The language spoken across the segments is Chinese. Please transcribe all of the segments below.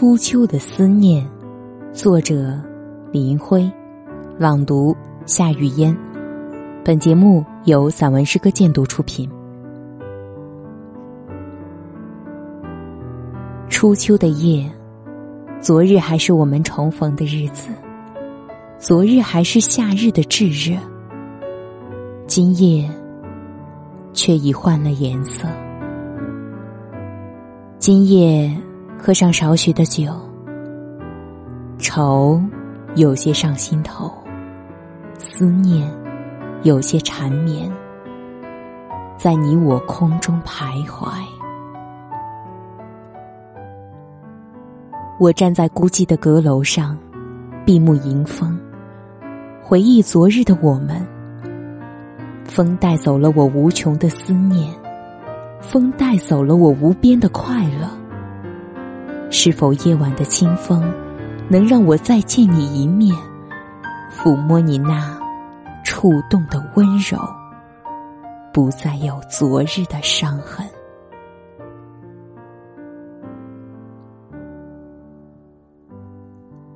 初秋的思念，作者李银辉，朗读夏雨嫣。本节目由散文诗歌鉴读出品。初秋的夜，昨日还是我们重逢的日子，昨日还是夏日的炙热，今夜却已换了颜色。今夜。喝上少许的酒，愁有些上心头，思念有些缠绵，在你我空中徘徊。我站在孤寂的阁楼上，闭目迎风，回忆昨日的我们。风带走了我无穷的思念，风带走了我无边的快乐。是否夜晚的清风，能让我再见你一面，抚摸你那触动的温柔，不再有昨日的伤痕。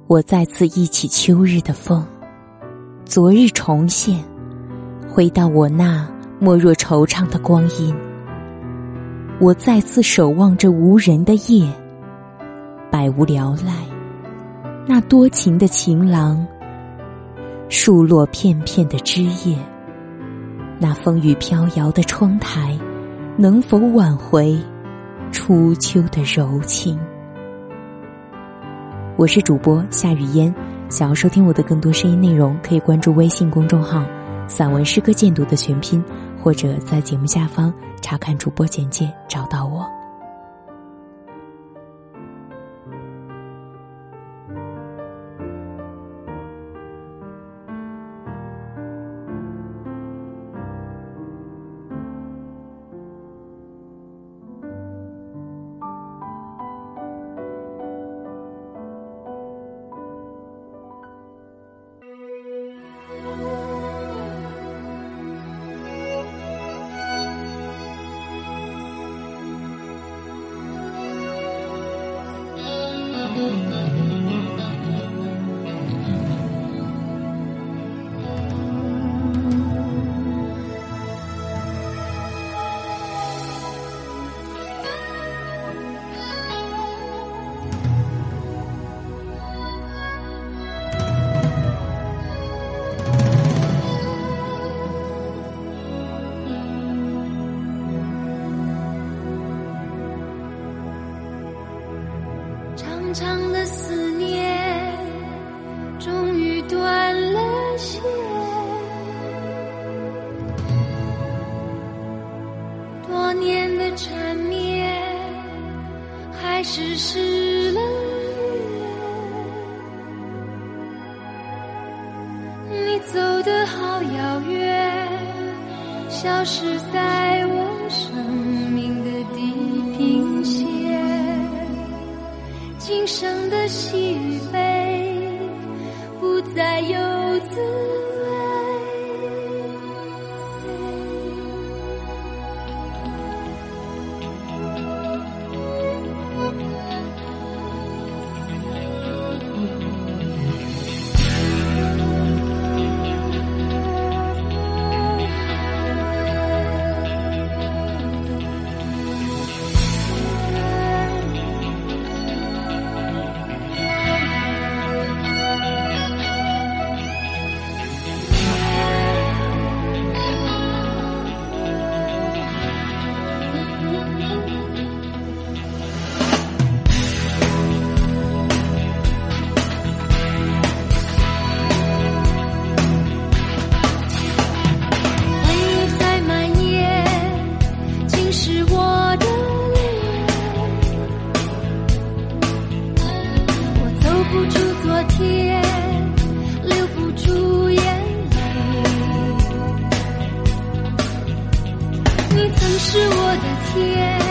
我再次忆起秋日的风，昨日重现，回到我那莫若惆怅的光阴。我再次守望着无人的夜。百无聊赖，那多情的情郎，树落片片的枝叶，那风雨飘摇的窗台，能否挽回初秋的柔情？我是主播夏雨嫣，想要收听我的更多声音内容，可以关注微信公众号“散文诗歌鉴读”的全拼，或者在节目下方查看主播简介找到我。长长的思念终于断了线，多年的缠绵还是失了约。你走得好遥远，消失在我生命生的喜与悲。曾是我的天。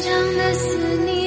长的思念